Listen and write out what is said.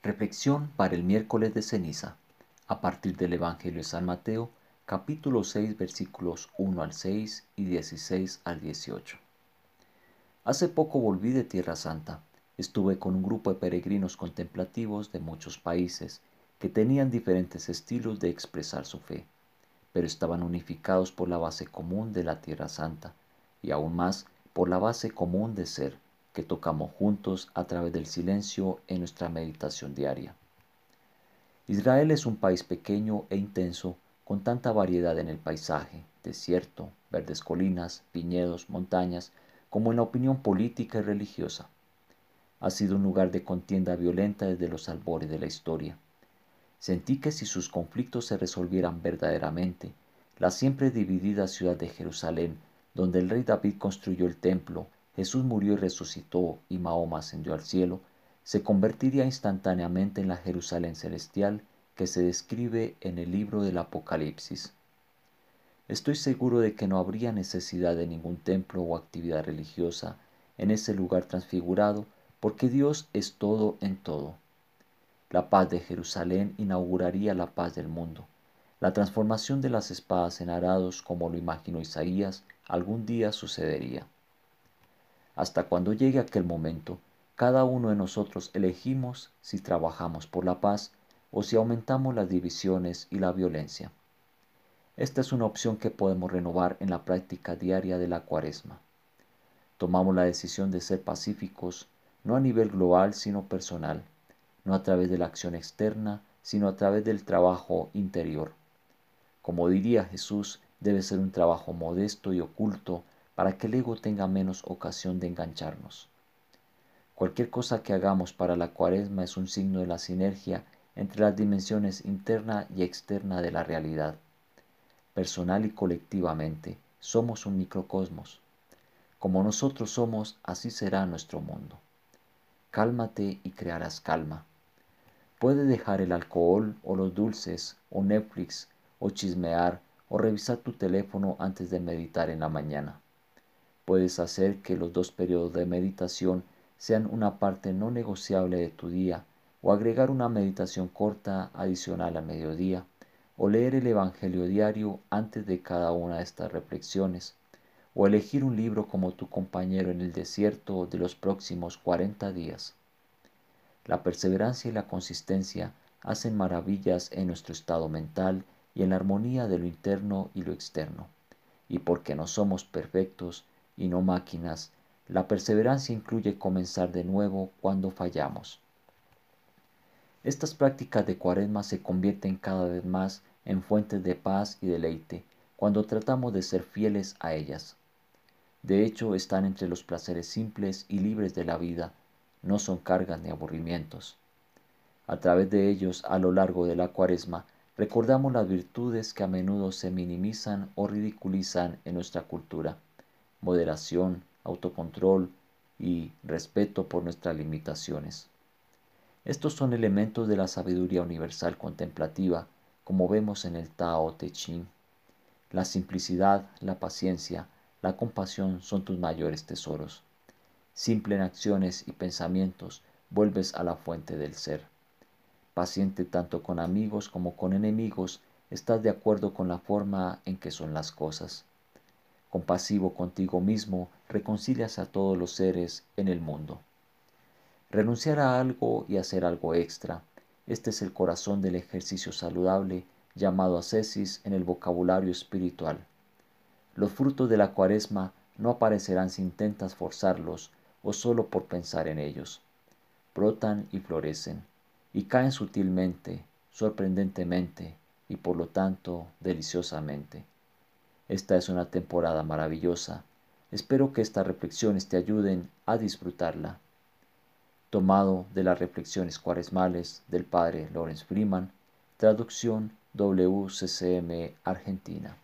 Reflexión para el miércoles de ceniza, a partir del Evangelio de San Mateo, capítulo 6, versículos 1 al 6 y 16 al 18. Hace poco volví de Tierra Santa. Estuve con un grupo de peregrinos contemplativos de muchos países que tenían diferentes estilos de expresar su fe, pero estaban unificados por la base común de la Tierra Santa y aún más por la base común de ser que tocamos juntos a través del silencio en nuestra meditación diaria. Israel es un país pequeño e intenso con tanta variedad en el paisaje, desierto, verdes colinas, viñedos, montañas, como en la opinión política y religiosa. Ha sido un lugar de contienda violenta desde los albores de la historia. Sentí que si sus conflictos se resolvieran verdaderamente, la siempre dividida ciudad de Jerusalén, donde el rey David construyó el templo, Jesús murió y resucitó y Mahoma ascendió al cielo, se convertiría instantáneamente en la Jerusalén celestial que se describe en el libro del Apocalipsis. Estoy seguro de que no habría necesidad de ningún templo o actividad religiosa en ese lugar transfigurado, porque Dios es todo en todo. La paz de Jerusalén inauguraría la paz del mundo. La transformación de las espadas en arados, como lo imaginó Isaías, algún día sucedería. Hasta cuando llegue aquel momento, cada uno de nosotros elegimos si trabajamos por la paz o si aumentamos las divisiones y la violencia. Esta es una opción que podemos renovar en la práctica diaria de la cuaresma. Tomamos la decisión de ser pacíficos, no a nivel global, sino personal, no a través de la acción externa, sino a través del trabajo interior. Como diría Jesús, debe ser un trabajo modesto y oculto para que el ego tenga menos ocasión de engancharnos. Cualquier cosa que hagamos para la cuaresma es un signo de la sinergia entre las dimensiones interna y externa de la realidad. Personal y colectivamente, somos un microcosmos. Como nosotros somos, así será nuestro mundo. Cálmate y crearás calma. Puede dejar el alcohol o los dulces o Netflix o chismear o revisar tu teléfono antes de meditar en la mañana. Puedes hacer que los dos periodos de meditación sean una parte no negociable de tu día o agregar una meditación corta adicional a mediodía o leer el Evangelio diario antes de cada una de estas reflexiones o elegir un libro como tu compañero en el desierto de los próximos 40 días. La perseverancia y la consistencia hacen maravillas en nuestro estado mental y en la armonía de lo interno y lo externo. Y porque no somos perfectos, y no máquinas, la perseverancia incluye comenzar de nuevo cuando fallamos. Estas prácticas de cuaresma se convierten cada vez más en fuentes de paz y deleite cuando tratamos de ser fieles a ellas. De hecho, están entre los placeres simples y libres de la vida, no son cargas ni aburrimientos. A través de ellos, a lo largo de la cuaresma, recordamos las virtudes que a menudo se minimizan o ridiculizan en nuestra cultura moderación, autocontrol y respeto por nuestras limitaciones. Estos son elementos de la sabiduría universal contemplativa, como vemos en el Tao Te Ching. La simplicidad, la paciencia, la compasión son tus mayores tesoros. Simple en acciones y pensamientos, vuelves a la fuente del ser. Paciente tanto con amigos como con enemigos, estás de acuerdo con la forma en que son las cosas compasivo contigo mismo, reconcilias a todos los seres en el mundo. Renunciar a algo y hacer algo extra. Este es el corazón del ejercicio saludable llamado ascesis en el vocabulario espiritual. Los frutos de la cuaresma no aparecerán si intentas forzarlos o solo por pensar en ellos. Brotan y florecen, y caen sutilmente, sorprendentemente y por lo tanto deliciosamente. Esta es una temporada maravillosa. Espero que estas reflexiones te ayuden a disfrutarla. Tomado de las reflexiones cuaresmales del padre Lawrence Freeman, traducción WCCM Argentina.